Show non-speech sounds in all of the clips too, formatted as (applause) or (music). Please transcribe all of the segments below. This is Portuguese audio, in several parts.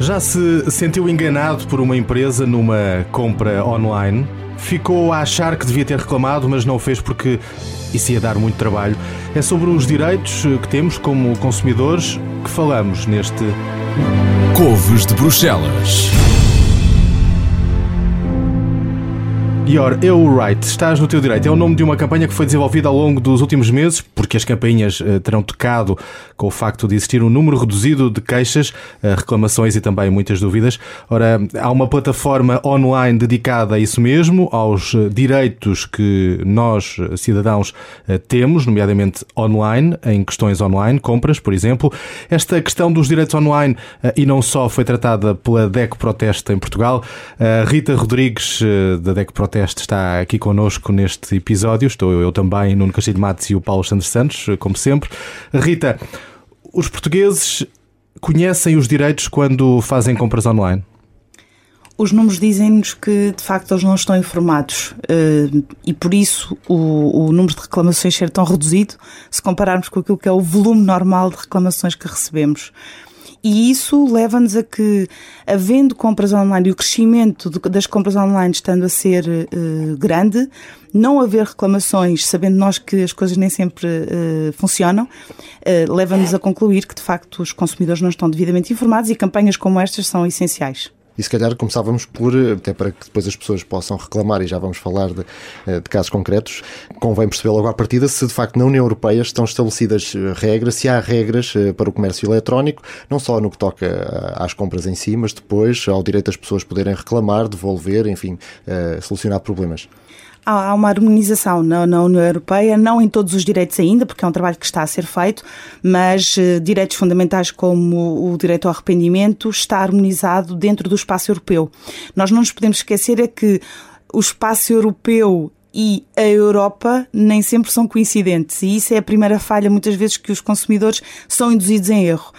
Já se sentiu enganado por uma empresa numa compra online? Ficou a achar que devia ter reclamado, mas não fez porque isso ia dar muito trabalho. É sobre os direitos que temos como consumidores que falamos neste Couves de Bruxelas. Ior, eu right, estás no teu direito. É o nome de uma campanha que foi desenvolvida ao longo dos últimos meses, porque as campainhas uh, terão tocado com o facto de existir um número reduzido de queixas, uh, reclamações e também muitas dúvidas. Ora, há uma plataforma online dedicada a isso mesmo, aos uh, direitos que nós, cidadãos, temos, nomeadamente online, em questões online, compras, por exemplo. Esta questão dos direitos online e não só foi tratada pela DEC Proteste em Portugal. Rita Rodrigues, da DEC Proteste, Proteste está aqui connosco neste episódio. Estou eu também, Nuno Castilho Matos e o Paulo Santos Santos, como sempre. Rita, os portugueses conhecem os direitos quando fazem compras online? Os números dizem-nos que, de facto, eles não estão informados eh, e, por isso, o, o número de reclamações ser tão reduzido se compararmos com aquilo que é o volume normal de reclamações que recebemos. E isso leva-nos a que, havendo compras online e o crescimento das compras online estando a ser uh, grande, não haver reclamações, sabendo nós que as coisas nem sempre uh, funcionam, uh, leva-nos a concluir que, de facto, os consumidores não estão devidamente informados e campanhas como estas são essenciais. E se calhar começávamos por, até para que depois as pessoas possam reclamar, e já vamos falar de, eh, de casos concretos, convém perceber logo à partida se de facto na União Europeia estão estabelecidas eh, regras, se há regras eh, para o comércio eletrónico, não só no que toca às compras em si, mas depois ao direito das pessoas poderem reclamar, devolver, enfim, solucionar problemas há uma harmonização na, na, União Europeia, não em todos os direitos ainda, porque é um trabalho que está a ser feito, mas uh, direitos fundamentais como o direito ao arrependimento está harmonizado dentro do espaço europeu. Nós não nos podemos esquecer é que o espaço europeu e a Europa nem sempre são coincidentes e isso é a primeira falha muitas vezes que os consumidores são induzidos em erro.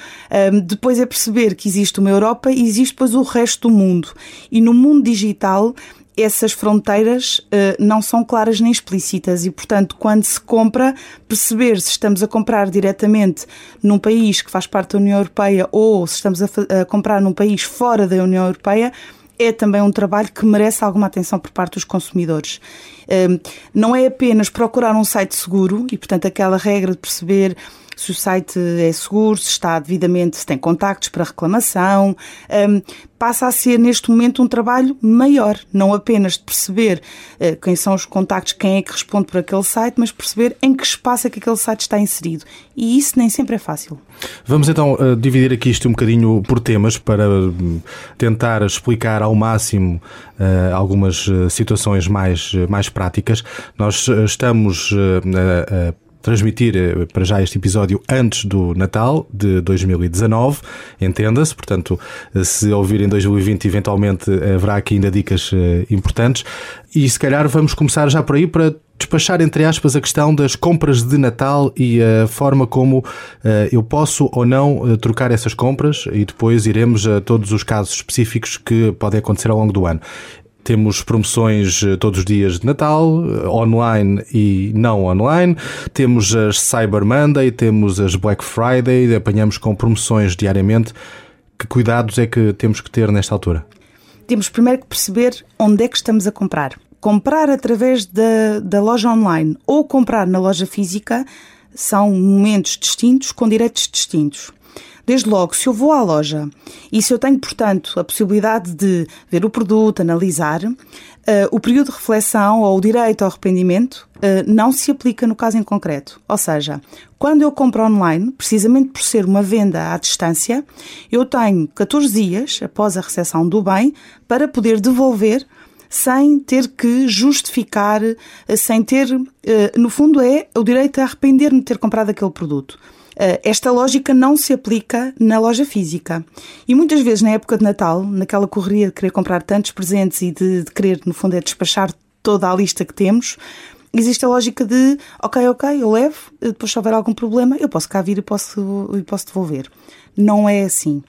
Um, depois é perceber que existe uma Europa e existe depois o resto do mundo e no mundo digital essas fronteiras uh, não são claras nem explícitas e, portanto, quando se compra, perceber se estamos a comprar diretamente num país que faz parte da União Europeia ou se estamos a, a comprar num país fora da União Europeia é também um trabalho que merece alguma atenção por parte dos consumidores. Ehm, não é apenas procurar um site seguro e, portanto, aquela regra de perceber se o site é seguro, se está devidamente, se tem contactos para reclamação. Um, passa a ser neste momento um trabalho maior, não apenas de perceber uh, quem são os contactos, quem é que responde por aquele site, mas perceber em que espaço é que aquele site está inserido. E isso nem sempre é fácil. Vamos então uh, dividir aqui isto um bocadinho por temas para uh, tentar explicar ao máximo algumas situações mais, mais práticas. Nós estamos transmitir eh, para já este episódio antes do Natal de 2019, entenda-se, portanto, eh, se ouvir em 2020, eventualmente haverá aqui ainda dicas eh, importantes. E se calhar vamos começar já por aí para despachar, entre aspas, a questão das compras de Natal e a forma como uh, eu posso ou não uh, trocar essas compras e depois iremos a todos os casos específicos que podem acontecer ao longo do ano. Temos promoções eh, todos os dias de Natal, eh, online e não online. Temos as Cyber Monday, temos as Black Friday, apanhamos com promoções diariamente. Que cuidados é que temos que ter nesta altura? Temos primeiro que perceber onde é que estamos a comprar. Comprar através da, da loja online ou comprar na loja física são momentos distintos com direitos distintos. Desde logo, se eu vou à loja e se eu tenho, portanto, a possibilidade de ver o produto, analisar, uh, o período de reflexão ou o direito ao arrependimento uh, não se aplica no caso em concreto. Ou seja, quando eu compro online, precisamente por ser uma venda à distância, eu tenho 14 dias após a recepção do bem para poder devolver sem ter que justificar, eh, sem ter, no fundo, é o direito a arrepender-me de ter comprado aquele produto. Eh, esta lógica não se aplica na loja física. E muitas vezes, na época de Natal, naquela correria de querer comprar tantos presentes e de, de querer, no fundo, é despachar toda a lista que temos, existe a lógica de ok, ok, eu levo, depois se houver algum problema, eu posso cá vir e posso, e posso devolver. Não é assim.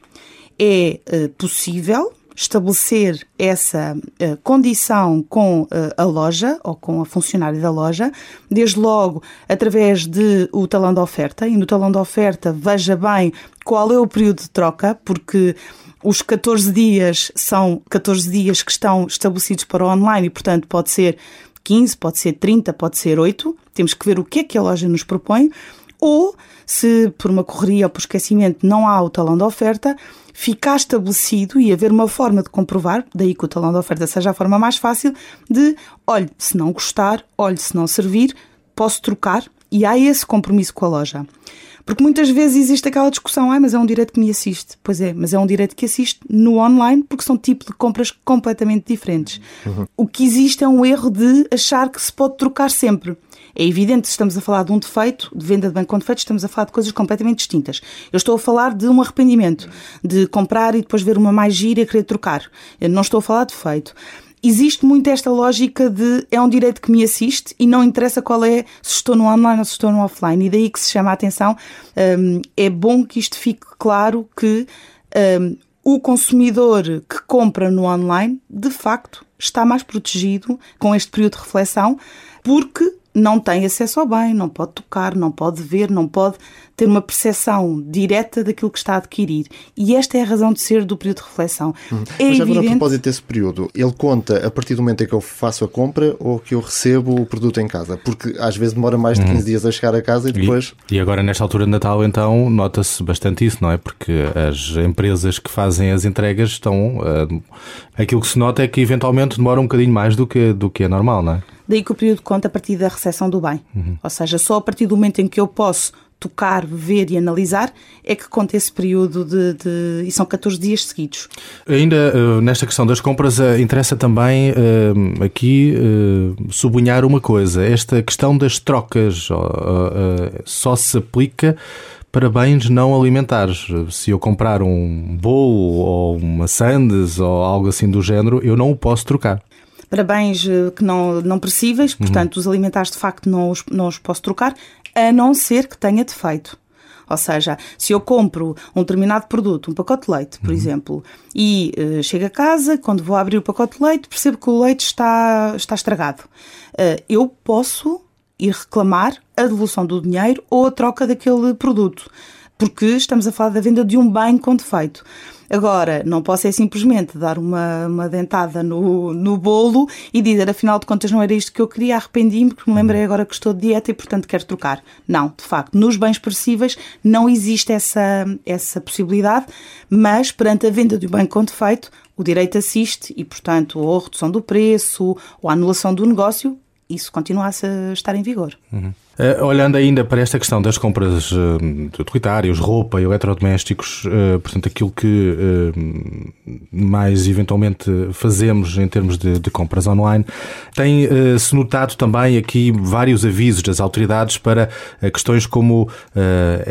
É uh, possível estabelecer essa uh, condição com uh, a loja ou com a funcionária da loja, desde logo através de o talão de oferta, e no talão de oferta veja bem qual é o período de troca, porque os 14 dias são 14 dias que estão estabelecidos para o online e, portanto, pode ser 15, pode ser 30, pode ser 8. Temos que ver o que é que a loja nos propõe. Ou, se por uma correria ou por esquecimento não há o talão de oferta, ficar estabelecido e haver uma forma de comprovar, daí que o talão de oferta seja a forma mais fácil, de olhe, se não gostar, olhe, se não servir, posso trocar e há esse compromisso com a loja. Porque muitas vezes existe aquela discussão, ah, mas é um direito que me assiste. Pois é, mas é um direito que assiste no online porque são tipos de compras completamente diferentes. Uhum. O que existe é um erro de achar que se pode trocar sempre. É evidente que estamos a falar de um defeito, de venda de banco com defeito, estamos a falar de coisas completamente distintas. Eu estou a falar de um arrependimento, de comprar e depois ver uma mais gira e querer trocar. Eu não estou a falar de defeito existe muito esta lógica de é um direito que me assiste e não interessa qual é, se estou no online ou se estou no offline. E daí que se chama a atenção. Um, é bom que isto fique claro que um, o consumidor que compra no online, de facto, está mais protegido com este período de reflexão, porque não tem acesso ao bem, não pode tocar, não pode ver, não pode ter uma percepção direta daquilo que está a adquirir. E esta é a razão de ser do período de reflexão. Hum. É Mas agora, evidente... a propósito desse período, ele conta a partir do momento em que eu faço a compra ou que eu recebo o produto em casa? Porque às vezes demora mais de 15 hum. dias a chegar a casa e depois. E, e agora, nesta altura de Natal, então, nota-se bastante isso, não é? Porque as empresas que fazem as entregas estão. Uh, aquilo que se nota é que eventualmente demora um bocadinho mais do que, do que é normal, não é? Daí que o período conta a partir da recepção do bem. Uhum. Ou seja, só a partir do momento em que eu posso tocar, ver e analisar, é que conta esse período de, de, e são 14 dias seguidos. Ainda uh, nesta questão das compras, uh, interessa também uh, aqui sublinhar uma coisa: esta questão das trocas só se aplica para bens não alimentares. Se eu comprar um bolo ou uma sandes ou algo assim do género, eu não o posso trocar para bens que não, não perecíveis, portanto, uhum. os alimentares de facto não os, não os posso trocar, a não ser que tenha defeito. Ou seja, se eu compro um determinado produto, um pacote de leite, por uhum. exemplo, e uh, chego a casa, quando vou abrir o pacote de leite, percebo que o leite está, está estragado. Uh, eu posso ir reclamar a devolução do dinheiro ou a troca daquele produto, porque estamos a falar da venda de um bem com defeito. Agora, não posso é simplesmente dar uma, uma dentada no, no bolo e dizer, afinal de contas, não era isto que eu queria, arrependi-me porque me lembrei agora que estou de dieta e, portanto, quero trocar. Não, de facto, nos bens perecíveis não existe essa, essa possibilidade, mas perante a venda de um bem com defeito, o direito assiste e, portanto, ou a redução do preço ou a anulação do negócio, isso continua a estar em vigor. Uhum. Uh, olhando ainda para esta questão das compras uh, utilitárias, roupa, eletrodomésticos, uh, portanto, aquilo que mais eventualmente fazemos em termos de, de compras online, tem-se notado também aqui vários avisos das autoridades para questões como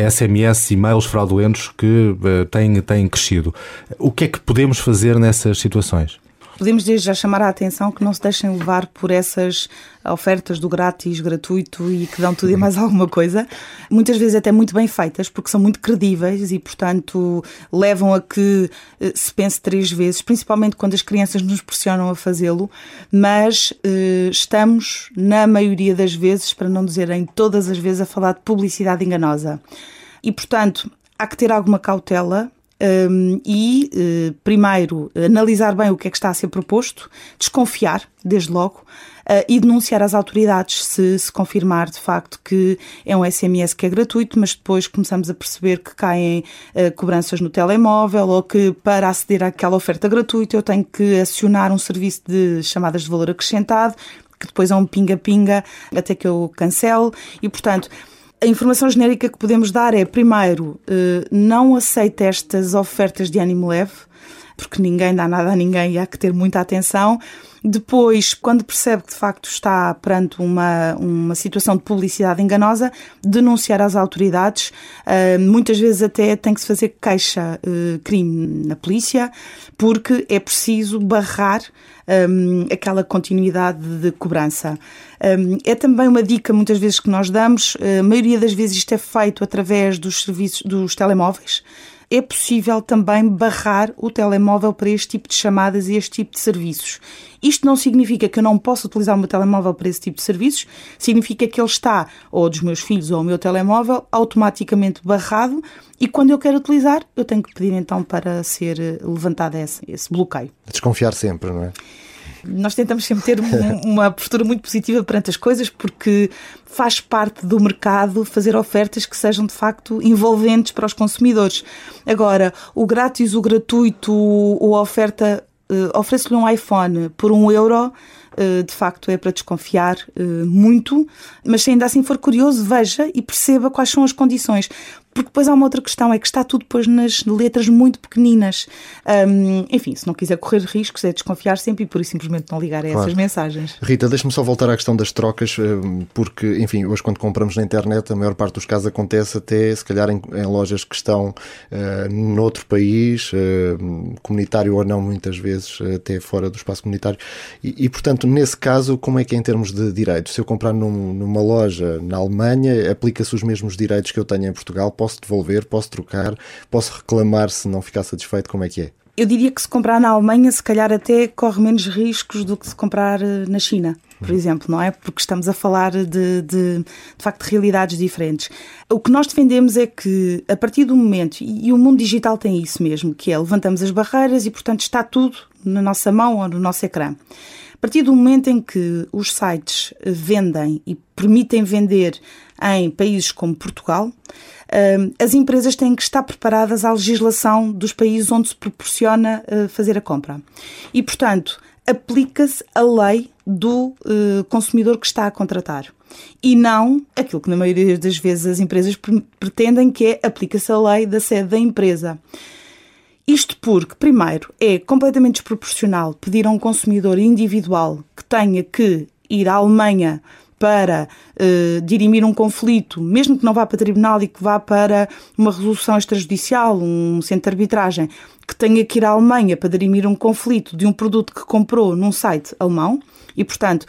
SMS e e-mails fraudulentos que têm, têm crescido. O que é que podemos fazer nessas situações? Podemos desde já chamar a atenção que não se deixem levar por essas ofertas do grátis, gratuito e que dão tudo e mais alguma coisa. Muitas vezes até muito bem feitas, porque são muito credíveis e, portanto, levam a que eh, se pense três vezes, principalmente quando as crianças nos pressionam a fazê-lo, mas eh, estamos, na maioria das vezes, para não dizer em todas as vezes, a falar de publicidade enganosa. E, portanto, há que ter alguma cautela um, e, uh, primeiro, analisar bem o que é que está a ser proposto, desconfiar, desde logo, Uh, e denunciar às autoridades se se confirmar de facto que é um SMS que é gratuito, mas depois começamos a perceber que caem uh, cobranças no telemóvel ou que para aceder àquela oferta gratuita eu tenho que acionar um serviço de chamadas de valor acrescentado, que depois é um pinga-pinga até que eu cancelo e, portanto, a informação genérica que podemos dar é, primeiro, eh, não aceite estas ofertas de ânimo leve, porque ninguém dá nada a ninguém e há que ter muita atenção. Depois, quando percebe que de facto está perante uma, uma situação de publicidade enganosa, denunciar às autoridades. Uh, muitas vezes até tem que se fazer queixa-crime uh, na polícia, porque é preciso barrar um, aquela continuidade de cobrança. Um, é também uma dica muitas vezes que nós damos, a maioria das vezes isto é feito através dos serviços dos telemóveis é possível também barrar o telemóvel para este tipo de chamadas e este tipo de serviços. Isto não significa que eu não possa utilizar o meu telemóvel para esse tipo de serviços, significa que ele está, ou dos meus filhos ou o meu telemóvel, automaticamente barrado e quando eu quero utilizar, eu tenho que pedir então para ser levantado esse, esse bloqueio. Desconfiar sempre, não é? Nós tentamos sempre ter uma postura muito positiva perante as coisas porque faz parte do mercado fazer ofertas que sejam de facto envolventes para os consumidores. Agora, o grátis, o gratuito, ou a oferta, uh, ofereço-lhe um iPhone por um euro eh, de facto é para desconfiar eh, muito, mas se ainda assim for curioso, veja e perceba quais são as condições. Porque depois há uma outra questão, é que está tudo depois nas letras muito pequeninas. Um, enfim, se não quiser correr riscos, é desconfiar sempre e por isso simplesmente não ligar a claro. essas mensagens. Rita, deixe-me só voltar à questão das trocas, porque, enfim, hoje quando compramos na internet, a maior parte dos casos acontece até, se calhar, em, em lojas que estão uh, noutro país, uh, comunitário ou não, muitas vezes, até fora do espaço comunitário. E, e, portanto, nesse caso, como é que é em termos de direitos? Se eu comprar num, numa loja na Alemanha, aplica-se os mesmos direitos que eu tenho em Portugal? Posso devolver, posso trocar, posso reclamar se não ficar satisfeito, como é que é? Eu diria que se comprar na Alemanha, se calhar até corre menos riscos do que se comprar eh, na China, por uhum. exemplo, não é? Porque estamos a falar de, de, de facto, de realidades diferentes. O que nós defendemos é que, a partir do momento, e o mundo digital tem isso mesmo, que é levantamos as barreiras e, portanto, está tudo na nossa mão ou no nosso ecrã. A partir do momento em que os sites vendem e permitem vender em países como Portugal, as empresas têm que estar preparadas à legislação dos países onde se proporciona uh, fazer a compra. E, portanto, aplica-se a lei do uh, consumidor que está a contratar. E não aquilo que, na maioria das vezes, as empresas pretendem, que é aplica-se a lei da sede da empresa. Isto porque, primeiro, é completamente desproporcional pedir a um consumidor individual que tenha que ir à Alemanha para uh, dirimir um conflito, mesmo que não vá para tribunal e que vá para uma resolução extrajudicial, um centro de arbitragem, que tenha que ir à Alemanha para dirimir um conflito de um produto que comprou num site alemão e, portanto,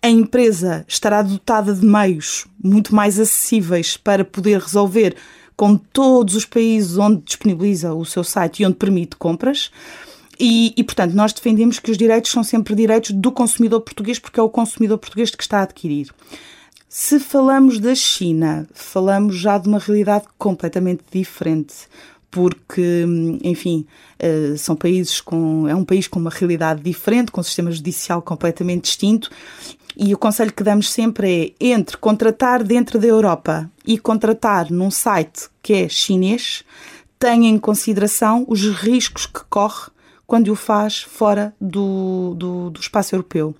a empresa estará dotada de meios muito mais acessíveis para poder resolver com todos os países onde disponibiliza o seu site e onde permite compras. E, e, portanto, nós defendemos que os direitos são sempre direitos do consumidor português, porque é o consumidor português que está a adquirir. Se falamos da China, falamos já de uma realidade completamente diferente, porque, enfim, eh, são países com. é um país com uma realidade diferente, com um sistema judicial completamente distinto. E o conselho que damos sempre é entre contratar dentro da Europa e contratar num site que é chinês, tenha em consideração os riscos que corre quando o faz fora do, do, do, espaço europeu.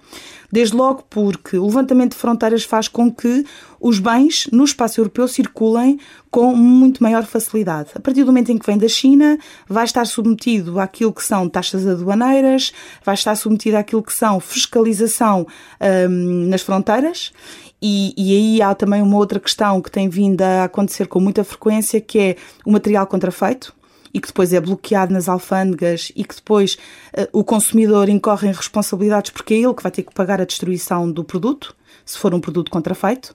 Desde logo porque o levantamento de fronteiras faz com que os bens no espaço europeu circulem com muito maior facilidade. A partir do momento em que vem da China, vai estar submetido àquilo que são taxas aduaneiras, vai estar submetido àquilo que são fiscalização hum, nas fronteiras e, e, aí há também uma outra questão que tem vindo a acontecer com muita frequência, que é o material contrafeito e que depois é bloqueado nas alfândegas e que depois uh, o consumidor incorre em responsabilidades porque é ele que vai ter que pagar a destruição do produto, se for um produto contrafeito.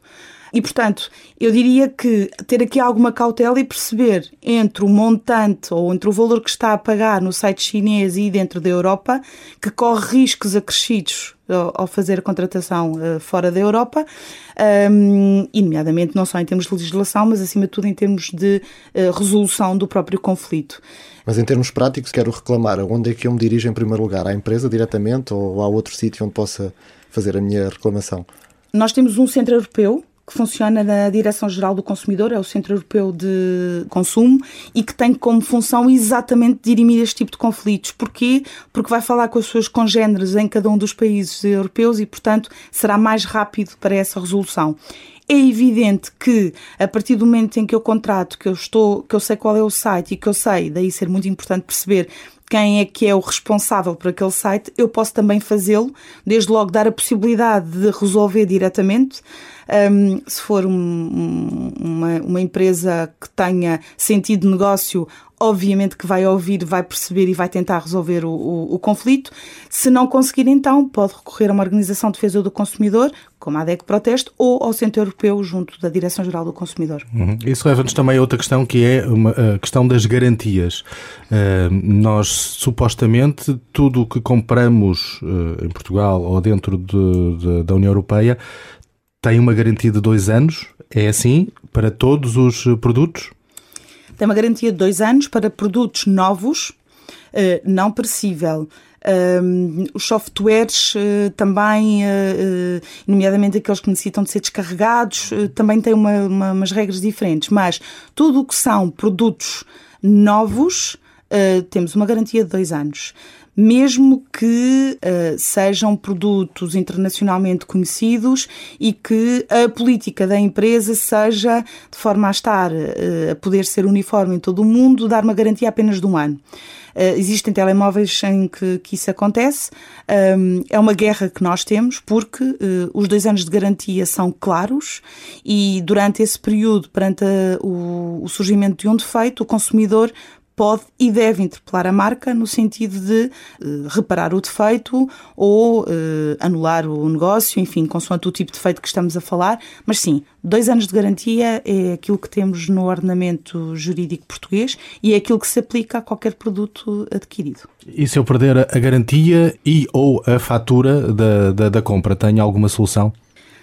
E, portanto, eu diria que ter aqui alguma cautela e perceber entre o montante ou entre o valor que está a pagar no site chinês e dentro da Europa, que corre riscos acrescidos ao fazer a contratação uh, fora da Europa, e nomeadamente não só em termos de legislação, mas acima de tudo em termos de uh, resolução do próprio conflito. Mas em termos práticos, quero reclamar, onde é que eu me dirijo em primeiro lugar? À empresa diretamente ou há outro sítio onde possa fazer a minha reclamação? Nós temos um centro europeu que funciona na Direção-Geral do Consumidor, é o Centro Europeu de Consumo, e que tem como função exatamente dirimir este tipo de conflitos. Porquê? Porque vai falar com as suas congêneres em cada um dos países europeus e, portanto, será mais rápido para essa resolução. É evidente que a partir do momento em que eu contrato, que eu estou, que eu sei qual é o site e que eu sei, daí ser muito importante perceber quem é que é o responsável por aquele site, eu posso também fazê-lo, desde logo dar a possibilidade de resolver diretamente. Um, se for um, uma, uma empresa que tenha sentido de negócio, obviamente que vai ouvir, vai perceber e vai tentar resolver o, o, o, conflito. Se não conseguir, então, pode recorrer a uma organização de defesa do consumidor, como a ADEC Proteste, ou ao Centro Europeu, junto da Direção-Geral do Consumidor. Uhum. Isso leva-nos também a outra questão, que é uma, a questão das garantias. Uh, nós, supostamente, tudo o que compramos uh, em Portugal ou dentro de, de, da União Europeia tem uma garantia de dois anos. É assim para todos os produtos? Tem uma garantia de dois anos para produtos novos, eh, não perecível. Os softwares uh, também, uh, nomeadamente aqueles que necessitam de ser descarregados, também têm uma, uma, umas regras diferentes, mas tudo o que são produtos novos, temos uma garantia de dois anos mesmo que uh, sejam produtos internacionalmente conhecidos e que a política da empresa seja, de forma a estar uh, a poder ser uniforme em todo o mundo, dar uma garantia apenas de um ano. Uh, existem telemóveis em que, que isso acontece. Um, é uma guerra que nós temos porque uh, os dois anos de garantia são claros e durante esse período, perante a, o, o surgimento de um defeito, o consumidor pode e deve interpelar a marca no sentido de uh, reparar o defeito ou uh, anular o negócio, enfim, consoante o tipo de defeito que estamos a falar. Mas sim, dois anos de garantia é aquilo que temos no ordenamento jurídico português e é aquilo que se aplica a qualquer produto adquirido. E se eu perder a garantia e ou a fatura da, da, da compra, tem alguma solução?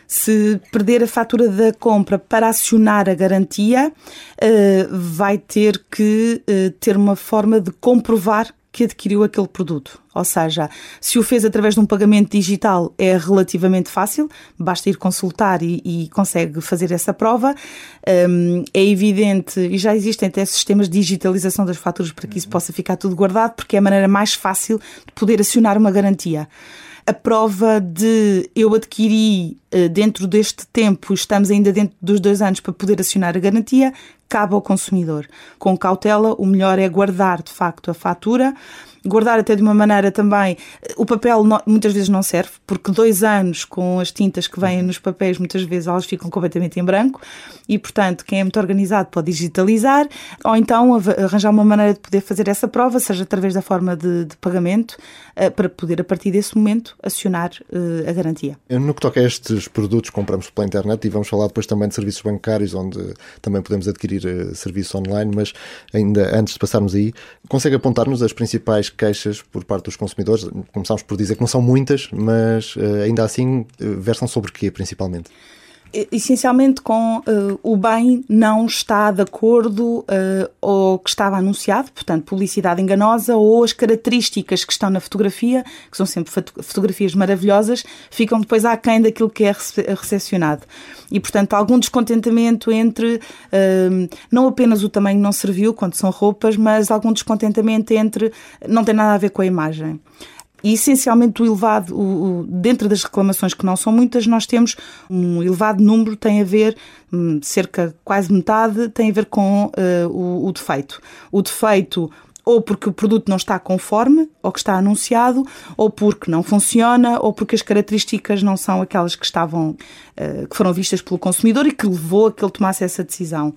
Se perder a fatura da compra para acionar a garantia, eh, vai ter que eh, ter uma forma de comprovar que adquiriu aquele produto. Ou seja, se o fez através de um pagamento digital é relativamente fácil, basta ir consultar e, e consegue fazer essa prova. Um, é evidente, e já existem até sistemas de digitalização das faturas para que isso possa ficar tudo guardado, porque é a maneira mais fácil de poder acionar uma garantia a prova de eu adquiri eh, dentro deste tempo, estamos ainda dentro dos dois anos para poder acionar a garantia, cabe ao consumidor. Com cautela, o melhor é guardar de facto a fatura guardar até de uma maneira também. O papel muitas vezes não serve, porque dois anos com as tintas que vêm nos papéis, muitas vezes elas ficam completamente em branco e, portanto, quem é muito organizado pode digitalizar ou então arranjar uma maneira de poder fazer essa prova, seja através da forma de, de pagamento, eh, para poder, a partir desse momento, acionar uh, a garantia. No que toca a estes produtos que compramos pela internet, e vamos falar depois também de serviços bancários, onde também podemos adquirir serviços online, mas ainda antes de passarmos aí, consegue apontar-nos as principais queixas por parte dos consumidores. Começámos por dizer que não são muitas, mas ainda assim versam sobre quê, principalmente? Essencialmente com uh, o bem não está de acordo uh, ou que estava anunciado, portanto, publicidade enganosa ou as características que estão na fotografia, que são sempre fotografias maravilhosas, ficam depois aquém daquilo que é recepcionado. E, portanto, algum descontentamento entre uh, não apenas o tamanho não serviu, quando são roupas, mas algum descontentamento entre não tem nada a ver com a imagem. E essencialmente o elevado, o, o, dentro das reclamações que não são muitas, nós temos um elevado número, tem a ver, hum, cerca quase metade, tem a ver com uh, o, o defeito. O defeito ou porque o produto não está conforme ou que está anunciado, ou porque não funciona, ou porque as características não são aquelas que estavam, uh, que foram vistas pelo consumidor e que levou a que ele tomasse essa decisão.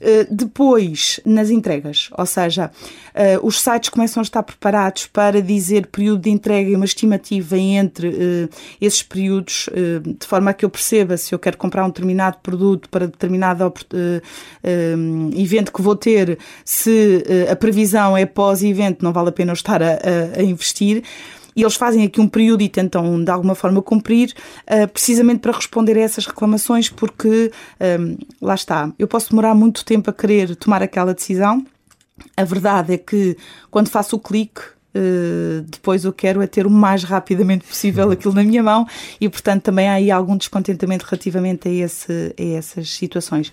Eh, depois, nas entregas, ou seja, eh, os sites começam a estar preparados para dizer período de entrega e uma estimativa entre eh, esses períodos, de forma a que eu perceba se eu quero comprar um determinado produto para determinado evento que vou ter, se a previsão é pós-evento, não vale a pena eu estar a, a investir e eles fazem aqui um período e tentam de alguma forma cumprir, uh, precisamente para responder a essas reclamações, porque um, lá está, eu posso demorar muito tempo a querer tomar aquela decisão. A verdade é que quando faço o clique, Uh, depois eu quero é ter o mais rapidamente possível uhum. aquilo na minha mão e, portanto, também há aí algum descontentamento relativamente a, esse, a essas situações.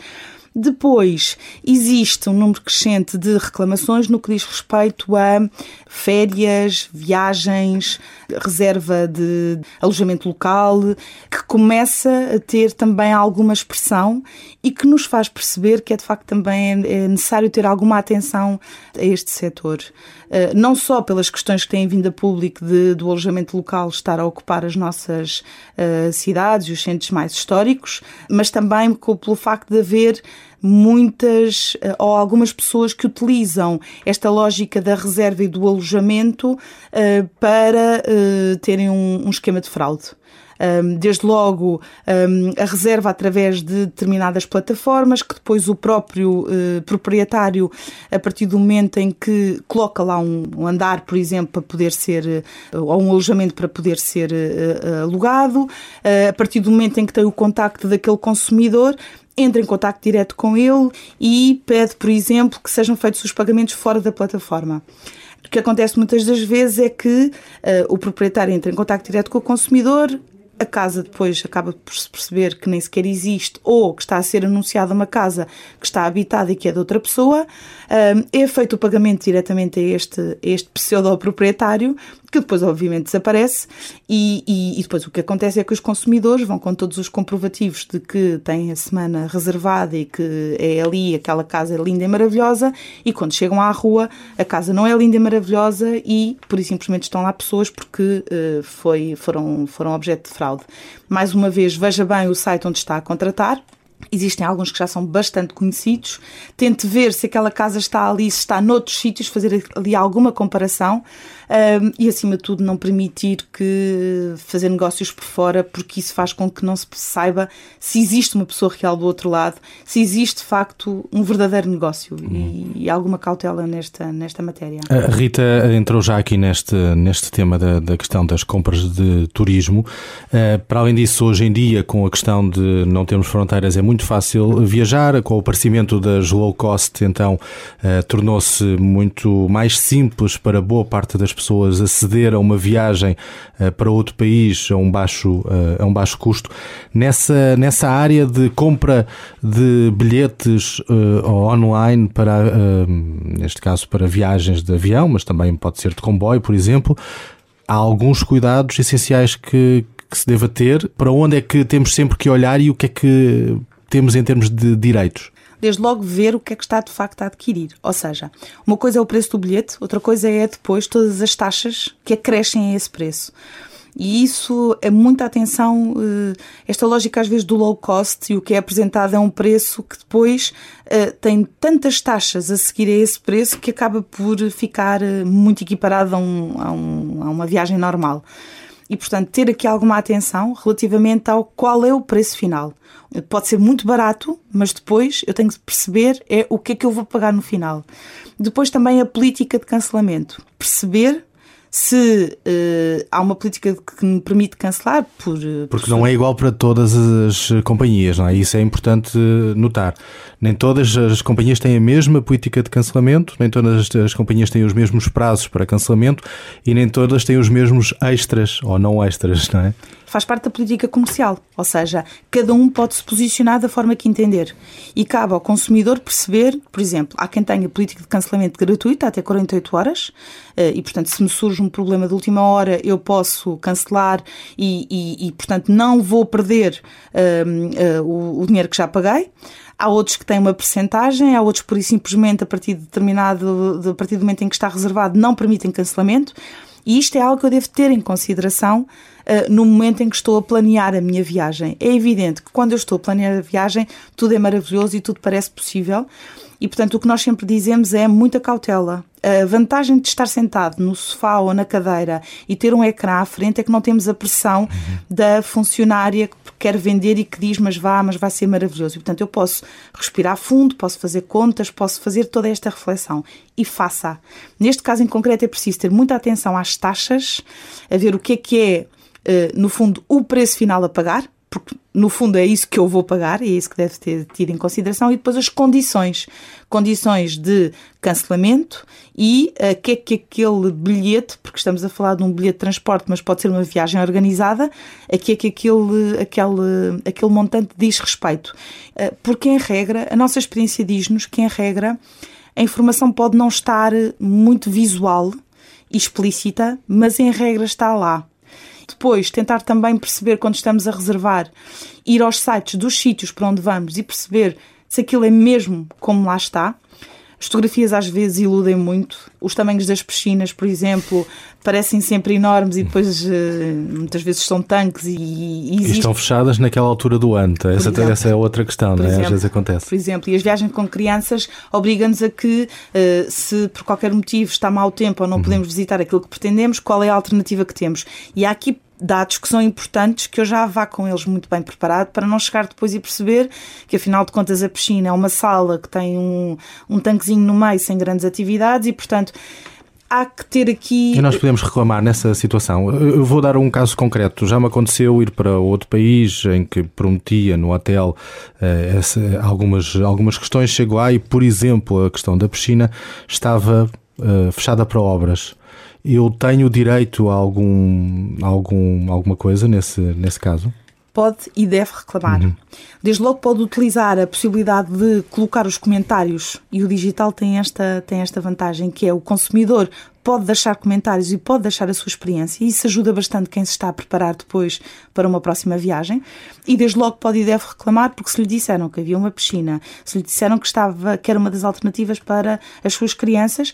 Depois, existe um número crescente de reclamações no que diz respeito a férias, viagens, reserva de alojamento local, que começa a ter também alguma expressão e que nos faz perceber que é de facto também é necessário ter alguma atenção a este setor. Eh, não só pelas questões que têm vindo a público de, do alojamento local estar a ocupar as nossas uh, cidades e os centros mais históricos, mas também pelo facto de haver muitas eh, ou algumas pessoas que utilizam esta lógica da reserva e do alojamento para terem um, um esquema de fraude desde logo a reserva através de determinadas plataformas, que depois o próprio eh, proprietário, a partir do momento em que coloca lá um andar, por exemplo, para poder ser, eh, ou um alojamento para poder ser eh, alugado, a partir do momento em que tem o contacto daquele consumidor, entra em contato direto com ele e pede, por exemplo, que sejam feitos os pagamentos fora da plataforma. O que acontece muitas das vezes é que uh, o proprietário entra em contato direto com o consumidor, a casa depois acaba por se perceber que nem sequer existe ou que está a ser anunciada uma casa que está habitada e que é de outra pessoa, é feito o pagamento diretamente a este, a este pseudo-proprietário, que depois obviamente desaparece e, e, e, depois o que acontece é que os consumidores vão com todos os comprovativos de que têm a semana reservada e que é ali, aquela casa é linda e maravilhosa e quando chegam à rua a casa não é linda e maravilhosa e por isso simplesmente estão lá pessoas porque uh, foi, foram, foram objeto de fraude. Mais uma vez, veja bem o site onde está a contratar, Existem alguns que já são bastante conhecidos. Tente ver se aquela casa está ali, se está noutros sítios, fazer ali alguma comparação um, e, acima de tudo, não permitir que fazer negócios por fora, porque isso faz com que não se saiba se existe uma pessoa real do outro lado, se existe de facto um verdadeiro negócio uhum. e, e, alguma cautela nesta, nesta matéria. A Rita entrou já aqui neste, neste tema da, da questão das compras de turismo. Uh, para além disso, hoje em dia, com a questão de não termos fronteiras, é muito fácil viajar. Com o aparecimento das low cost, então, uh, tornou-se muito mais simples para boa parte das pessoas aceder a uma viagem uh, para outro país a um baixo, uh, a um baixo custo. Nessa, nessa área de compra de bilhetes uh, online para, neste caso, para viagens de avião, mas também pode ser de comboio, por exemplo, há alguns cuidados essenciais que, que se deva ter. Para onde é que temos sempre que olhar e o que é que temos em termos de direitos? Desde logo ver o que é que está de facto a adquirir. Ou seja, uma coisa é o preço do bilhete, outra coisa é depois todas as taxas que acrescem a esse preço. E isso é muita atenção, eh, esta lógica às vezes do low cost e o que é apresentado é um preço que depois eh, tem tantas taxas a seguir a esse preço que acaba por ficar eh, muito equiparado a, um, a, um, a uma viagem normal. E, portanto, ter aqui alguma atenção relativamente ao qual é o preço final. Pode ser muito barato, mas depois eu tenho que perceber é o que é que eu vou pagar no final. Depois também a política de cancelamento. Perceber se uh, há uma política que me permite cancelar por. Eh, Porque por... não é igual para todas as companhias, não é? Isso é importante notar. Nem todas as companhias têm a mesma política de cancelamento, nem todas as companhias têm os mesmos prazos para cancelamento e nem todas têm os mesmos extras ou não extras, não é? Faz parte da política comercial, ou seja, cada um pode se posicionar da forma que entender. E cabe ao consumidor perceber, por exemplo, há quem tenha política de cancelamento gratuita até 48 horas, eh, e portanto, se me surge um problema de última hora, eu posso cancelar e, e, e portanto, não vou perder uh, uh, o, o dinheiro que já paguei. Há outros que têm uma percentagem, há outros, por simplesmente a partir de determinado, a partir do momento em que está reservado, não permitem cancelamento. E isto é algo que eu devo ter em consideração uh, no momento em que estou a planear a minha viagem. É evidente que quando eu estou a planear a viagem, tudo é maravilhoso e tudo parece possível. E, portanto, o que nós sempre dizemos é muita cautela. A vantagem de estar sentado no sofá ou na cadeira e ter um ecrã à frente é que não temos a pressão uhum. da funcionária que quer vender e que diz, mas vá, mas vai ser maravilhoso. E, portanto, eu posso respirar fundo, posso fazer contas, posso fazer toda esta reflexão. E faça. Neste caso em concreto é preciso ter muita atenção às taxas, a ver o que é que é, eh, no fundo, o preço final a pagar, porque no fundo é isso que eu vou pagar, é isso que deve ter tido em consideração, e depois as condições, condições de cancelamento e a uh, que é que aquele bilhete, porque estamos a falar de um bilhete de transporte, mas pode ser uma viagem organizada, a que é que aquele, aquele, aquele montante diz respeito. Uh, porque em regra, a nossa experiência diz-nos que em regra a informação pode não estar muito visual explícita, mas em regra está lá. Depois, tentar também perceber quando estamos a reservar, ir aos sites dos sítios para onde vamos e perceber se aquilo é mesmo como lá está. Fotografias às vezes iludem muito. Os tamanhos das piscinas, por exemplo, parecem sempre enormes e depois eh, muitas vezes são tanques e, e, e estão fechadas naquela altura do ano. Essa, essa é outra questão, não é? Às vezes acontece. Por exemplo, e as viagens com crianças obrigam-nos a que, uh, se por qualquer motivo está mau tempo ou não uhum. podemos visitar aquilo que pretendemos, qual é a alternativa que temos? E há aqui dados que são importantes que eu já vá com eles muito bem preparado para não chegar depois e perceber que afinal de contas a piscina é uma sala que tem um, um tanquezinho no meio sem grandes atividades e portanto há que ter aqui. E nós podemos reclamar nessa situação. Eu vou dar um caso concreto. Já me aconteceu ir para outro país em que prometia no hotel eh, essa, algumas, algumas questões. Chego lá e, por exemplo, a questão da piscina estava eh, fechada para obras. Eu tenho direito a algum, algum, alguma coisa nesse, nesse caso? pode e deve reclamar. Uhum. Desde logo pode utilizar a possibilidade de colocar os comentários e o digital tem esta, tem esta vantagem que é o consumidor pode deixar comentários e pode deixar a sua experiência e isso ajuda bastante quem se está a preparar depois para uma próxima viagem e desde logo pode e deve reclamar porque se lhe disseram que havia uma piscina, se lhe disseram que estava que era uma das alternativas para as suas crianças,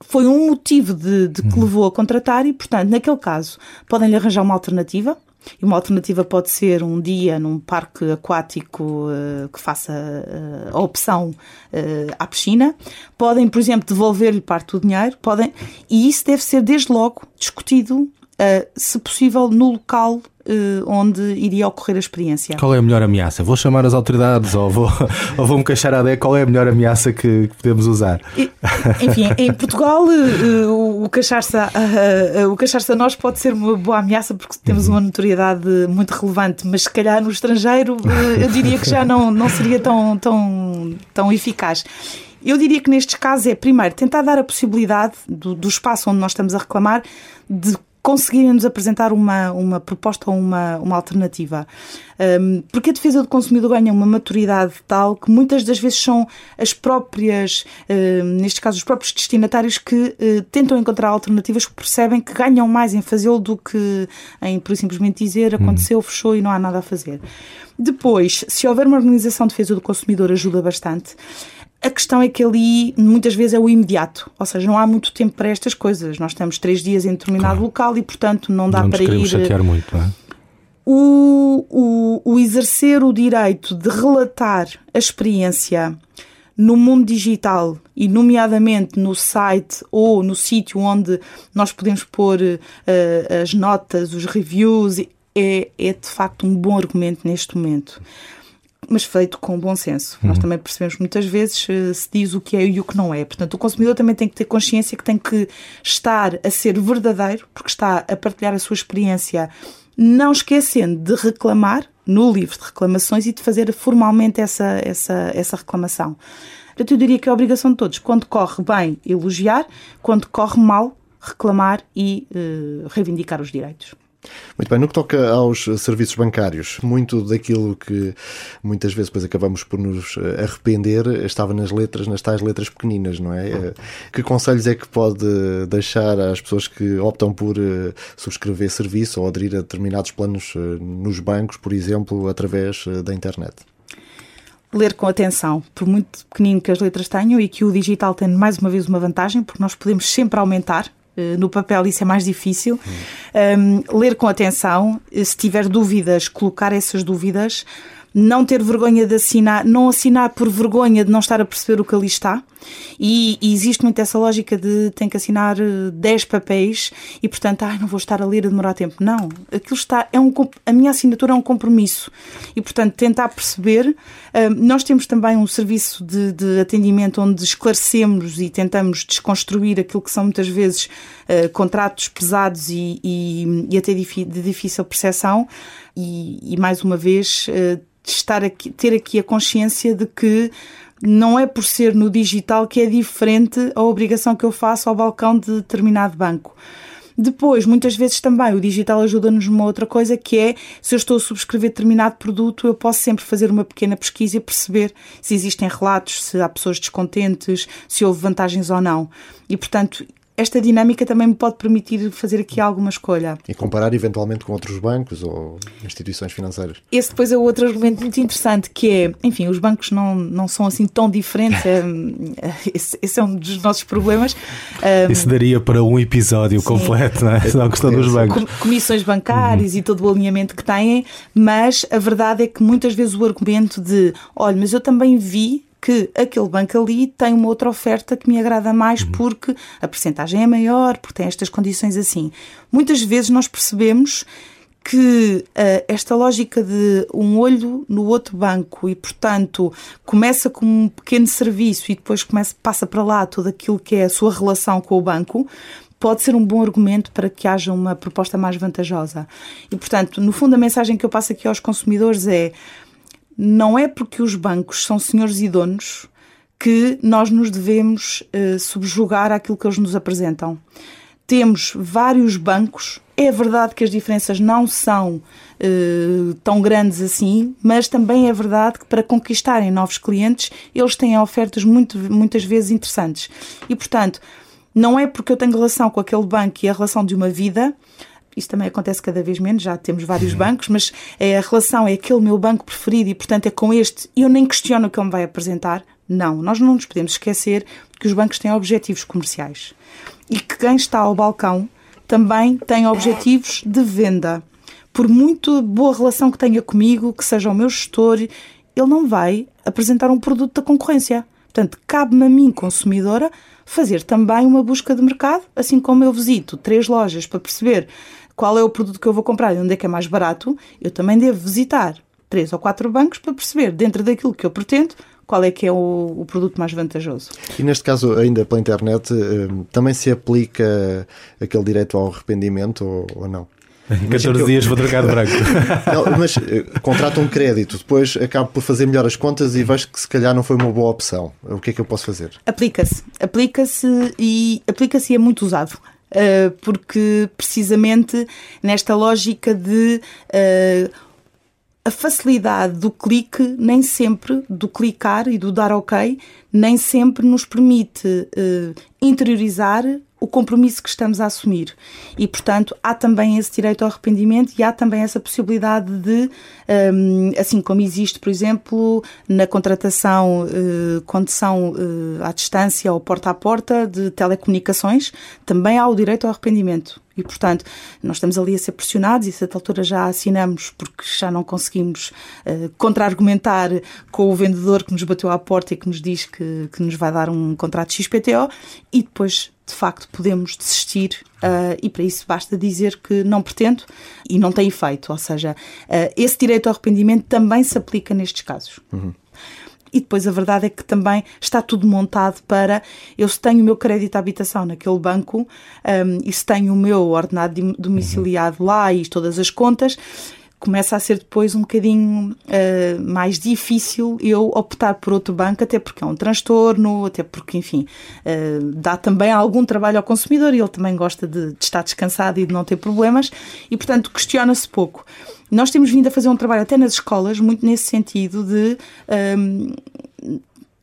foi um motivo de, de que uhum. levou a contratar e, portanto, naquele caso, podem-lhe arranjar uma alternativa, e uma alternativa pode ser um dia num parque aquático uh, que faça uh, a opção uh, à piscina. Podem, por exemplo, devolver-lhe parte do dinheiro. Podem, e isso deve ser desde logo discutido, se possível, no local onde iria ocorrer a experiência. Qual é a melhor ameaça? Vou chamar as autoridades ou vou, (laughs) ou vou me queixar à DEC? Qual é a melhor ameaça que, podemos usar? Enfim, em Portugal, o queixar-se a, o queixar a nós pode ser uma boa ameaça porque temos uhum. uma notoriedade muito relevante, mas se calhar no estrangeiro eu diria que já não, não seria tão, tão, tão eficaz. Eu diria que nestes casos é, primeiro, tentar dar a possibilidade do, do espaço onde nós estamos a reclamar de conseguirem nos apresentar uma, uma proposta ou uma, uma alternativa. Um, porque a defesa do consumidor ganha uma maturidade tal que muitas das vezes são as próprias, uh, neste caso, os próprios destinatários que uh, tentam encontrar alternativas que percebem que ganham mais em fazê-lo do que em, por simplesmente dizer aconteceu, fechou e não há nada a fazer. Depois, se houver uma organização de defesa do consumidor, ajuda bastante. A questão é que ali muitas vezes é o imediato, ou seja, não há muito tempo para estas coisas. Nós estamos três dias em determinado claro. local e, portanto, não dá não para ir. chatear muito, não é? O, o, o exercer o direito de relatar a experiência no mundo digital e, nomeadamente, no site ou no sítio onde nós podemos pôr uh, as notas, os reviews, é, é de facto um bom argumento neste momento mas feito com bom senso. Uhum. Nós também percebemos muitas vezes eh, se diz o que é e o que não é. Portanto, o consumidor também tem que ter consciência que tem que estar a ser verdadeiro, porque está a partilhar a sua experiência, não esquecendo de reclamar no livro de reclamações e de fazer formalmente essa, essa, essa reclamação. Portanto, eu diria que é a obrigação de todos, quando corre bem, elogiar, quando corre mal, reclamar e uh, reivindicar os direitos. Muito bem, no que toca aos serviços bancários, muito daquilo que muitas vezes depois acabamos por nos eh, arrepender estava nas letras, nas tais letras pequeninas, não é? Eh, que conselhos é que pode deixar às pessoas que optam por eh, subscrever serviço ou aderir a determinados planos nos bancos, por exemplo, através da internet? ler com atenção, por muito pequenino que as letras tenham e que o digital tem mais uma vez uma vantagem, porque nós podemos sempre aumentar eh, no papel isso é mais difícil. Um, ler com atenção, se tiver dúvidas, colocar essas dúvidas não ter vergonha de assinar, não assinar por vergonha de não estar a perceber o que ali está. E, e existe muito essa lógica de tem que assinar 10 eh, papéis e, portanto, ah, não vou estar a ler a demorar tempo. Não, aquilo está, é um, a minha assinatura é um compromisso. E, portanto, tentar perceber. Uh, nós temos também um serviço de, de, atendimento onde esclarecemos e tentamos desconstruir aquilo que são muitas vezes uh, contratos pesados e, e, e até de difícil percepção. E, e mais uma vez, uh, estar aqui, ter aqui a consciência de que não é por ser no digital que é diferente a obrigação que eu faço ao balcão de determinado banco. Depois, muitas vezes também, o digital ajuda-nos numa outra coisa que é, se eu estou a subscrever determinado produto, eu posso sempre fazer uma pequena pesquisa e perceber se existem relatos, se há pessoas descontentes, se houve vantagens ou não. E, portanto, esta dinâmica também me pode permitir fazer aqui alguma escolha. E comparar eventualmente com outros bancos ou instituições financeiras. Esse depois é outro argumento muito interessante, que é, enfim, os bancos não, não são assim tão diferentes, é, esse, esse, é um dos nossos problemas. Isso daria para um episódio Sim. completo, não é? A questão dos bancos. Comissões bancárias uhum. e todo o alinhamento que têm, mas a verdade é que muitas vezes o argumento de, olha, mas eu também vi que aquele banco ali tem uma outra oferta que me agrada mais uhum. porque a percentagem é maior, porque tem estas condições assim. Muitas vezes nós percebemos que uh, esta lógica de um olho no outro banco e, portanto, começa com um pequeno serviço e depois começa, passa para lá tudo aquilo que é a sua relação com o banco, pode ser um bom argumento para que haja uma proposta mais vantajosa. E, portanto, no fundo, a mensagem que eu passo aqui aos consumidores é não é porque os bancos são senhores e donos que nós nos devemos uh, subjugar àquilo que eles nos apresentam. Temos vários bancos, é verdade que as diferenças não são uh, tão grandes assim, mas também é verdade que para conquistarem novos clientes eles têm ofertas muito, muitas vezes interessantes. E portanto, não é porque eu tenho relação com aquele banco e a relação de uma vida isso também acontece cada vez menos, já temos vários uhum. bancos, mas é a relação é aquele meu banco preferido e, portanto, é com este. Eu nem questiono o que ele me vai apresentar. Não, nós não nos podemos esquecer que os bancos têm objetivos comerciais e que quem está ao balcão também tem objetivos de venda. Por muito boa relação que tenha comigo, que seja o meu gestor, ele não vai apresentar um produto da concorrência. Portanto, cabe-me a mim, consumidora, fazer também uma busca de mercado, assim como eu visito três lojas para perceber qual é o produto que eu vou comprar e onde é que é mais barato, eu também devo visitar três ou quatro bancos para perceber, dentro daquilo que eu pretendo, qual é que é o, o, produto mais vantajoso. E neste caso, ainda pela internet, eh, também se aplica aquele direito ao arrependimento ou, ou não? Em 14 dias vou trocar de branco. (laughs) Não, mas uh, contrato um crédito, depois acabo por fazer melhor as contas e vejo que se calhar não foi uma boa opção. O que é que eu posso fazer? Aplica-se. Aplica-se e aplica-se e é muito usado. Uh, porque precisamente nesta lógica de uh, a facilidade do clique nem sempre, do clicar e do dar ok, nem sempre nos permite uh, interiorizar o compromisso que estamos a assumir. E, portanto, há também esse direito ao arrependimento e há também essa possibilidade de, hum, assim como existe, por exemplo, na contratação, eh, condição eh, à distância ou porta a porta de telecomunicações, também há o direito ao arrependimento. E, portanto, nós estamos ali a ser pressionados e, a certa altura, já assinamos porque já não conseguimos uh, contra-argumentar com o vendedor que nos bateu à porta e que nos diz que, que nos vai dar um contrato XPTO e depois de facto podemos desistir uh, e para isso basta dizer que não pretendo e não tem efeito. Ou seja, uh, esse direito ao arrependimento também se aplica nestes casos. Uhum. E depois a verdade é que também está tudo montado para eu se tenho o meu crédito à habitação naquele banco um, e se tenho o meu ordenado domiciliado lá e todas as contas, começa a ser depois um bocadinho uh, mais difícil eu optar por outro banco, até porque é um transtorno, até porque, enfim, uh, dá também algum trabalho ao consumidor e ele também gosta de, de estar descansado e de não ter problemas e, portanto, questiona-se pouco. Nós temos vindo a fazer um trabalho até nas escolas, muito nesse sentido de um,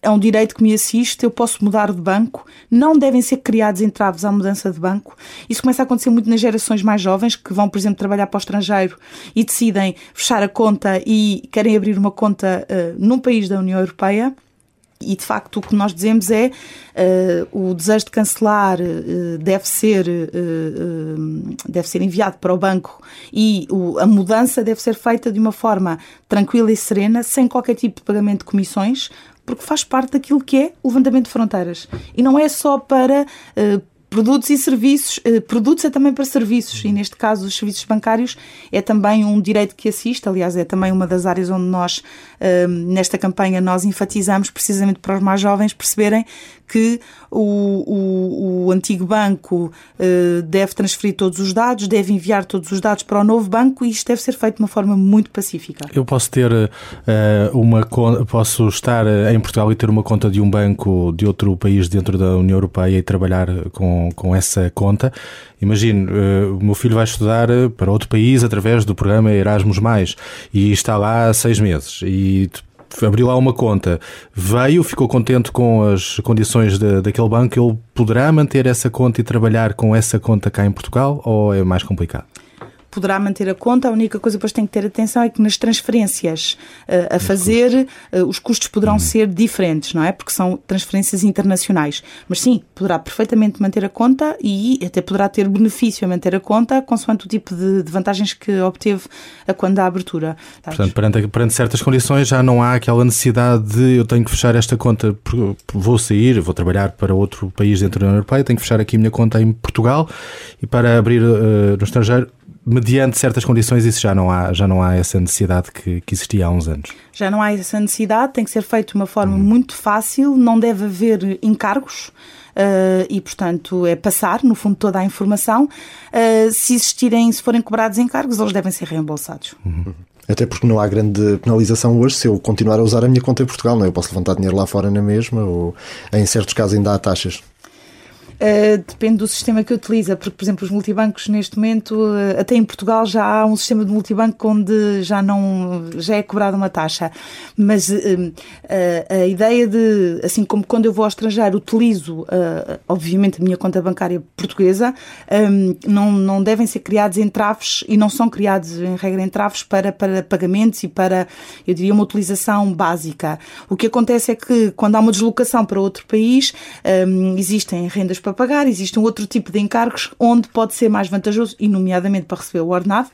é um direito que me assiste, eu posso mudar de banco, não devem ser criados entraves à mudança de banco. Isso começa a acontecer muito nas gerações mais jovens, que vão, por exemplo, trabalhar para o estrangeiro e decidem fechar a conta e querem abrir uma conta uh, num país da União Europeia. E de facto o que nós dizemos é uh, o desejo de cancelar uh, deve ser uh, deve ser enviado para o banco e o, a mudança deve ser feita de uma forma tranquila e serena, sem qualquer tipo de pagamento de comissões, porque faz parte daquilo que é o levantamento de fronteiras. E não é só para produtos e serviços. produtos é também para serviços, e neste caso os serviços bancários é também um direito que assiste, aliás, é também uma das áreas onde nós nesta campanha nós enfatizamos precisamente para os mais jovens perceberem que o, o, o antigo banco uh, deve transferir todos os dados, deve enviar todos os dados para o novo banco e isto deve ser feito de uma forma muito pacífica. Eu posso ter uma posso estar em Portugal e ter uma conta de um banco de outro país dentro da União Europeia e trabalhar com, com essa conta. Imagino, uh, o meu filho vai estudar para outro país através do programa Erasmus e está lá há seis meses e abriu lá uma conta, veio, ficou contente com as condições de, daquele banco, ele poderá manter essa conta e trabalhar com essa conta cá em Portugal ou é mais complicado? Poderá manter a conta, a única coisa que depois tem que ter atenção é que nas transferências uh, a fazer, uh, os custos poderão uhum. ser diferentes, não é? Porque são transferências internacionais. Mas sim, poderá perfeitamente manter a conta e até poderá ter benefício a manter a conta, consoante o tipo de, de vantagens que obteve a quando da abertura. Portanto, perante, perante certas condições já não há aquela necessidade de eu tenho que fechar esta conta, vou sair, vou trabalhar para outro país dentro da União Europeia, tenho que fechar aqui a minha conta em Portugal e para abrir uh, no estrangeiro mediante certas condições, isso já não há, já não há essa necessidade que, que existia há uns anos. Já não há essa necessidade, tem que ser feito de uma forma hum. muito fácil, não deve haver encargos. Uh, e, portanto, é passar, no fundo, toda a informação. Uh, se existirem, se forem cobrados encargos, eles devem ser reembolsados. Uhum. Até porque não há grande penalização hoje se eu continuar a usar a minha conta em Portugal, não é? Eu posso levantar dinheiro lá fora na mesma, ou em certos casos ainda há taxas. Uh, depende do sistema que utiliza, porque, por exemplo, os multibancos neste momento, uh, até em Portugal já há um sistema de multibanco onde já não já é cobrada uma taxa. Mas uh, a ideia de, assim como quando eu vou ao estrangeiro, utilizo, obviamente, a minha conta bancária portuguesa, um, não, não devem ser criados entraves e não são criados, em regra, entraves para, para pagamentos e para, eu diria, uma utilização básica. O que acontece é que quando há uma deslocação para outro país, um, existem rendas para pagar, existe um outro tipo de encargos onde pode ser mais vantajoso, e nomeadamente para receber o ordenado,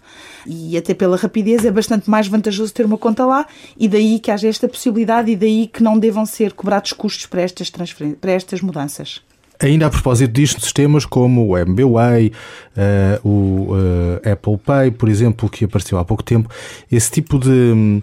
e até pela rapidez é bastante mais vantajoso ter uma conta lá, e daí que haja esta possibilidade e daí que não devam ser cobrados custos para estas, para estas mudanças. Ainda a propósito disto, sistemas como o MBWay, uh, eh, o uh, Apple Pay, por exemplo, que apareceu há pouco tempo, esse tipo de.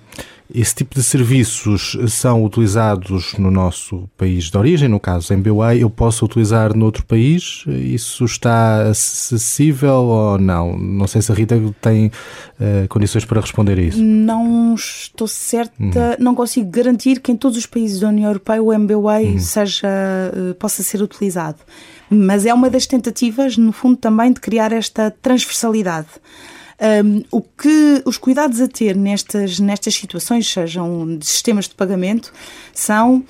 Esse tipo de serviços são utilizados no nosso país de origem, no caso MBWay, eu posso utilizar noutro país? Isso está acessível ou não? Não sei se a Rita tem uh, condições para responder a isso. Não estou certa, uhum. não consigo garantir que em todos os países da União Europeia o MBWay uhum. seja, uh, possa ser utilizado. Mas é uma das tentativas, no fundo, também de criar esta transversalidade. Um, o que os cuidados a ter nestas, nestas situações, sejam de sistemas de pagamento, são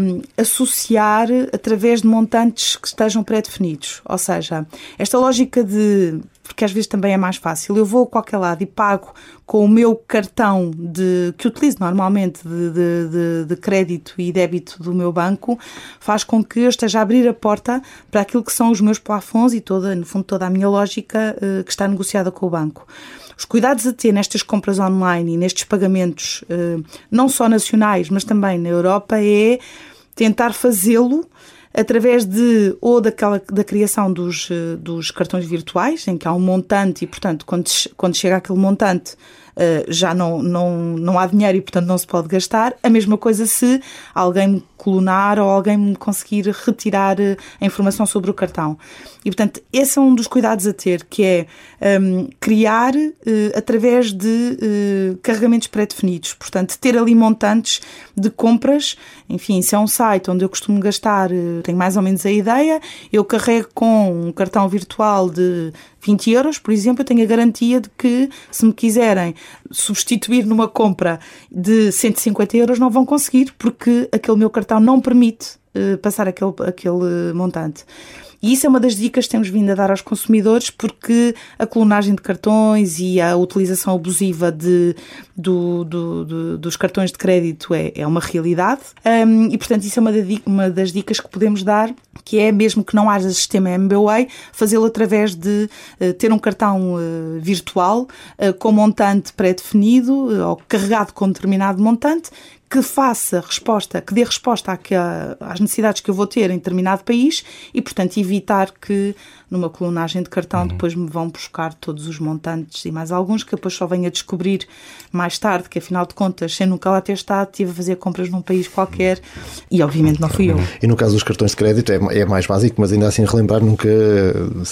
um, associar através de montantes que estejam pré-definidos. Ou seja, esta lógica de porque às vezes também é mais fácil. Eu vou a qualquer lado e pago com o meu cartão de, que utilizo normalmente de, de, de, de, crédito e débito do meu banco, faz com que eu esteja a abrir a porta para aquilo que são os meus plafons e toda, no fundo, toda a minha lógica uh, que está negociada com o banco. Os cuidados a ter nestas compras online e nestes pagamentos, uh, não só nacionais, mas também na Europa, é tentar fazê-lo através de ou daquela da criação dos, eh, dos cartões virtuais, em que há um montante e, portanto, quando, quando chega aquele montante, já não, não, não há dinheiro e, portanto, não se pode gastar. A mesma coisa se alguém me clonar ou alguém me conseguir retirar uh, a informação sobre o cartão. E, portanto, esse é um dos cuidados a ter, que é um, criar uh, através de uh, carregamentos pré-definidos. Portanto, ter ali montantes de compras. Enfim, se é um site onde eu costumo gastar, uh, tenho mais ou menos a ideia, eu carrego com um cartão virtual de 20 euros, por exemplo, eu tenho a garantia de que se me quiserem substituir numa compra de 150 euros, não vão conseguir, porque aquele meu cartão não permite passar aquele, aquele montante. E isso é uma das dicas que temos vindo a dar aos consumidores, porque a clonagem de cartões e a utilização abusiva de, do, do, do, dos cartões de crédito é, é uma realidade. Um, e, portanto, isso é uma, uma das dicas que podemos dar, que é, mesmo que não haja sistema MBWay, fazê-lo através de uh, ter um cartão uh, virtual uh, com montante pré-definido ou carregado com determinado montante que faça resposta, que dê resposta às necessidades que eu vou ter em determinado país e, portanto, evitar que numa clonagem de cartão, uhum. depois me vão buscar todos os montantes e mais alguns que depois só venho a descobrir mais tarde que, afinal de contas, sem nunca lá ter estado, estive a fazer compras num país qualquer e, obviamente, não fui eu. E no caso dos cartões de crédito é, é mais básico, mas ainda assim relembrar nunca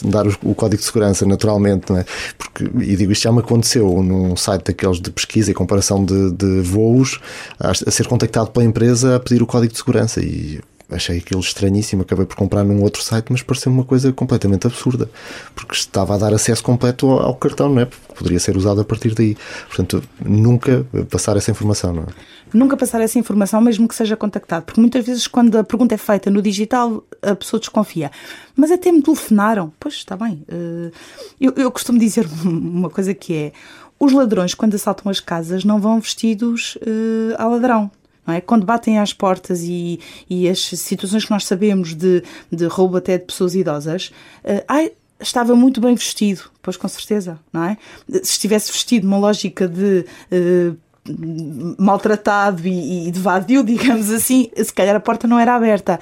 dar o, o código de segurança, naturalmente, não é? Porque, e digo, isto já me aconteceu num site daqueles de pesquisa e comparação de, de voos, a, a ser contactado pela empresa a pedir o código de segurança e achei aquilo estranhíssimo, acabei por comprar num outro site, mas pareceu uma coisa completamente absurda, porque estava a dar acesso completo ao cartão, não é? Porque poderia ser usado a partir daí. Portanto, nunca passar essa informação, não é? Nunca passar essa informação, mesmo que seja contactado, porque muitas vezes quando a pergunta é feita no digital, a pessoa desconfia. Mas até me telefonaram. Pois, está bem. Eh, eu, eu costumo dizer (laughs) uma coisa que é os ladrões, quando assaltam as casas, não vão vestidos uh, a ladrão. É? Quando batem às portas e, e as situações que nós sabemos de, de roubo até de pessoas idosas, uh, ai, estava muito bem vestido, pois com certeza, não é? Se estivesse vestido numa lógica de uh, maltratado e, e de (laughs) digamos assim, se calhar a porta não era aberta.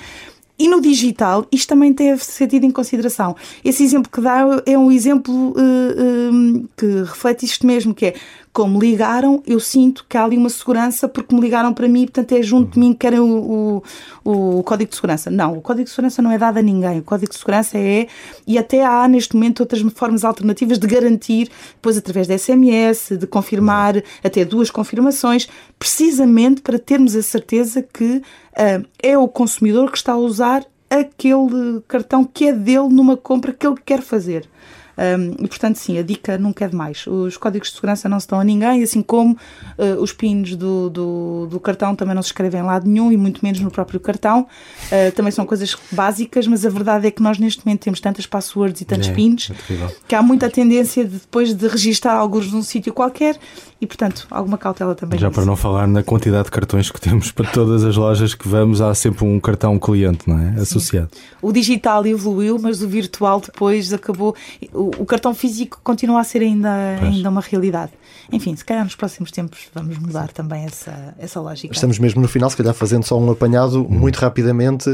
E no digital, isto também deve ser tido em consideração. Esse exemplo que dá é um exemplo uh, uh, que reflete isto mesmo, que é como ligaram, eu sinto que há ali uma segurança porque me ligaram para mim, portanto é junto de mim que querem o, o, o, código de segurança. Não, o código de segurança não é dado a ninguém. O código de segurança é, e até há neste momento outras formas alternativas de garantir, depois através da SMS, de confirmar até duas confirmações, precisamente para termos a certeza que uh, é o consumidor que está a usar aquele cartão que é dele numa compra que ele quer fazer. Um, e, portanto, sim, a dica nunca é demais. Os códigos de segurança não se dão a ninguém, assim como uh, os pins do, do, do, cartão também não se escrevem em lado nenhum e muito menos no próprio cartão. Uh, também são coisas básicas, mas a verdade é que nós neste momento temos tantas passwords e tantos é, pins é que há muita tendência de, depois de registrar alguns num sítio qualquer e, portanto, alguma cautela também. Já nisso. para não falar na quantidade de cartões que temos para todas as lojas que vamos, há sempre um cartão cliente, não é? Associado. Sim. O digital evoluiu, mas o virtual depois acabou. O, o cartão físico continua a ser ainda, ainda uma realidade. Enfim, se calhar nos próximos tempos vamos mudar também essa, essa lógica. Estamos mesmo no final, se calhar fazendo só um apanhado hum. muito rapidamente.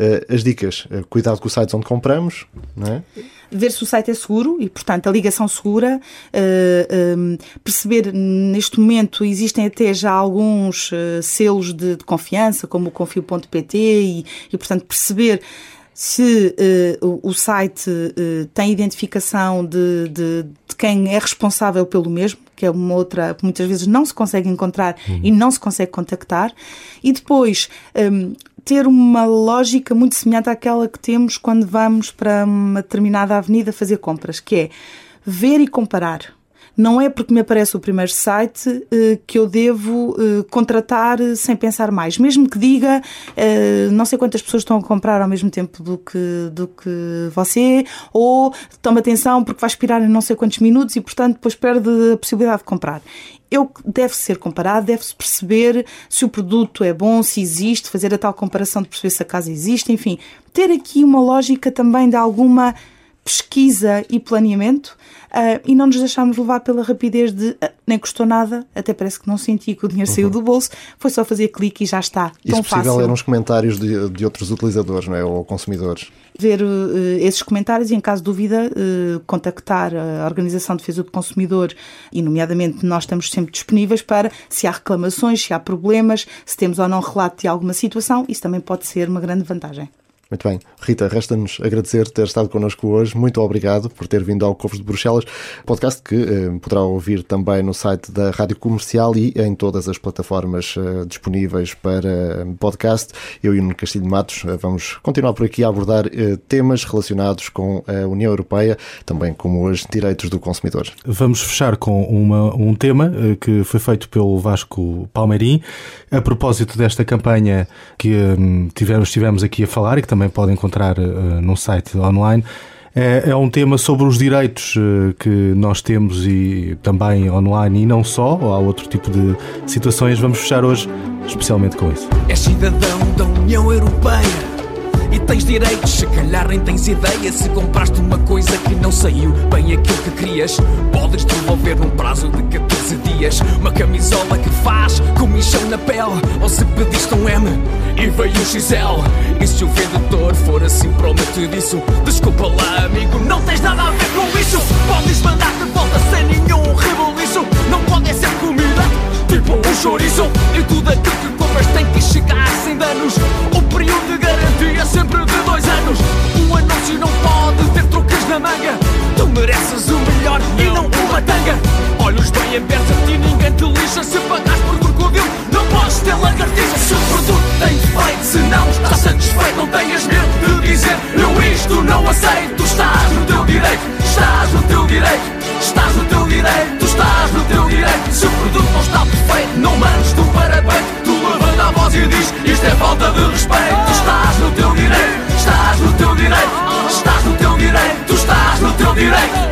Uh, as dicas, uh, cuidado com os sites onde compramos, não é? ver se o site é seguro e, portanto, a ligação segura, uh, um, perceber neste momento existem até já alguns uh, selos de, de, confiança, como o confio.pt e, e, portanto, perceber se uh, o, o, site tem identificação de, de, de, quem é responsável pelo mesmo, que é uma outra que muitas vezes não se consegue encontrar uhum. e não se consegue contactar, e depois um, ter uma lógica muito semelhante àquela que temos quando vamos para uma determinada avenida fazer compras, que é ver e comparar. Não é porque me aparece o primeiro site eh, que eu devo eh, contratar sem pensar mais. Mesmo que diga eh, não sei quantas pessoas estão a comprar ao mesmo tempo do que, do que você, ou toma atenção porque vai expirar em não sei quantos minutos e, portanto, depois perde a possibilidade de comprar eu deve ser comparado, deve-se perceber se o produto é bom, se existe, fazer a tal comparação de perceber se a casa existe, enfim, ter aqui uma lógica também de alguma pesquisa e planeamento uh, e não nos deixarmos levar pela rapidez de uh, nem custou nada, até parece que não senti que o dinheiro uhum. saiu do bolso, foi só fazer clique e já está. E tão se possível fácil. ler uns comentários de, de outros utilizadores não é? ou consumidores. Ver uh, esses comentários e, em caso de dúvida, contactar a Organização de Defesa do Consumidor e, nomeadamente, nós estamos sempre disponíveis para se há reclamações, se há problemas, se temos ou não relato de alguma situação, isso também pode ser uma grande vantagem. Muito bem. Rita, resta-nos agradecer ter estado connosco hoje. Muito obrigado por ter vindo ao Covos de Bruxelas, podcast que eh, poderá ouvir também no site da Rádio Comercial e em todas as plataformas eh, disponíveis para eh, podcast. Eu e o Nuno Castilho Matos eh, vamos continuar por aqui a abordar eh, temas relacionados com a União Europeia, também como os direitos do consumidor. Vamos fechar com uma, um tema eh, que foi feito pelo Vasco Palmeirim, a propósito desta campanha que tivemos, tivemos aqui a falar e que também também pode encontrar uh, num site online. É, é, um tema sobre os direitos uh, que nós temos e também online e não só, há outro tipo de situações. Vamos fechar hoje especialmente com isso. É cidadão da União Europeia e tens direitos. Se calhar nem tens ideia se compraste uma coisa que não saiu bem aquilo que querias. Podes devolver num prazo de 14 dias uma camisola que faz comichão na pele. Ou se pediste um M e veio um XL. E se o vendedor for assim prometidiço, desculpa lá, amigo, não tens nada a ver com isso. Podes mandar de volta sem nenhum reboliço. Não pode ser comida, tipo um chouriço. E tudo aquilo que compras tem que chegar sem danos. O período de garantia sempre de dois anos. O anúncio não pode ter trocas na manga. Tu mereces o melhor e não uma tanga. Olhos bem abertos a ti, ninguém te lixa. Se pagas por crocodilo, não podes ter lagartixa. Se o produto tem defeito, se não está satisfeito. não tenhas medo de dizer Eu isto não aceito, estás no teu direito, estás no teu direito Estás no teu direito, estás no teu direito Se o produto não está perfeito, não mandes tu para bem Tu levanta a voz e diz, isto é falta de respeito Estás no teu direito, estás no teu direito Estás no teu direito, estás no teu direito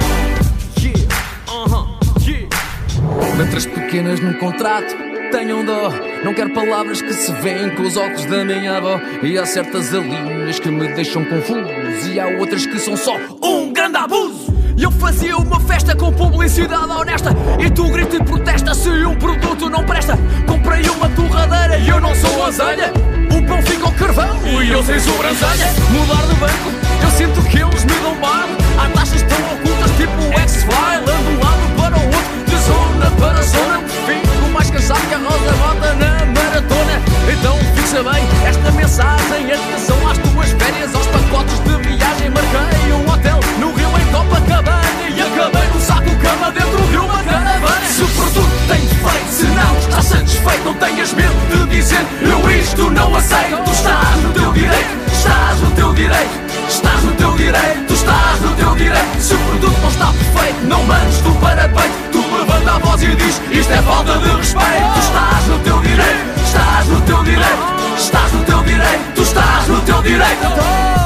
Letras pequenas num contrato tenham dó. Não quero palavras que se veem com os óculos da minha avó. E há certas alíneas que me deixam confuso. E há outras que são só um grande abuso. Eu fazia uma festa com publicidade honesta. E tu grita e protesta se um produto não presta Comprei uma torradeira e eu não sou azelha O pão fica ao carvão e eu sem sobrancelha. Mudar de banco, eu sinto que eles me dão bar Há taxas tão ocultas tipo X-File Ando um lado para o outro, de zona para zona. Fico mais cansado que a rosa bota na maratona. Então fixa bem esta mensagem. Atenção às tuas férias, aos pacotes de viagem Marquei Copacabana E acabei no saco cama dentro de uma caravana. Se o produto tem defeito, se não está satisfeito Não tenhas medo de dizer eu isto não aceito. Estás no teu direito, estás no teu direito Estás no teu direito, estás no teu direito. Se o produto não está perfeito, não mandes tu para peito. Tu levanta a voz e diz, isto é falta de respeito. Estás no teu direito, estás no teu direito Estás no teu direito, tu estás no teu direito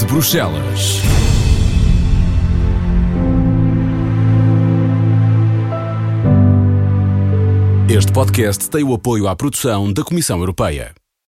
de Bruxelas. Este podcast tem o apoio à produção da Comissão Europeia.